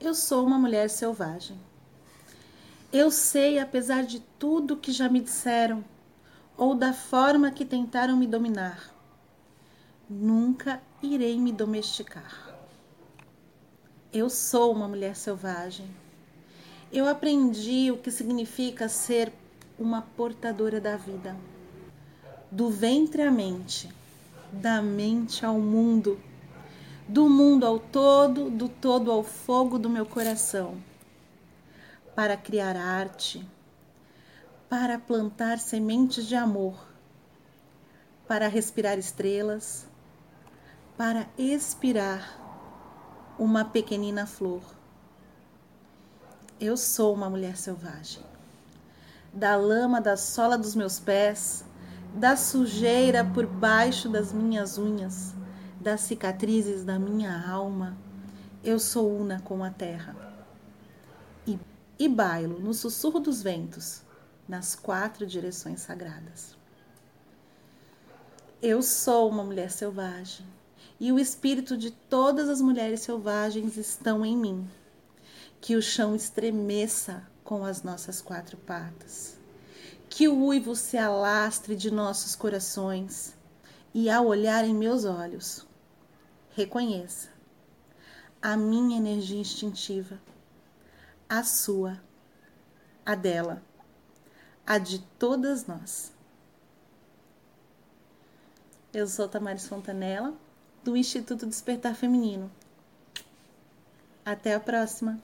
Eu sou uma mulher selvagem. Eu sei, apesar de tudo que já me disseram, ou da forma que tentaram me dominar, nunca irei me domesticar. Eu sou uma mulher selvagem. Eu aprendi o que significa ser uma portadora da vida, do ventre à mente, da mente ao mundo do mundo ao todo, do todo ao fogo do meu coração, para criar arte, para plantar sementes de amor, para respirar estrelas, para expirar uma pequenina flor. Eu sou uma mulher selvagem. Da lama da sola dos meus pés, da sujeira por baixo das minhas unhas, das cicatrizes da minha alma, eu sou una com a terra. E, e bailo no sussurro dos ventos, nas quatro direções sagradas. Eu sou uma mulher selvagem, e o espírito de todas as mulheres selvagens estão em mim. Que o chão estremeça com as nossas quatro patas. Que o uivo se alastre de nossos corações, e ao olhar em meus olhos, reconheça a minha energia instintiva, a sua, a dela, a de todas nós. Eu sou Tamares Fontanella, do Instituto Despertar Feminino. Até a próxima!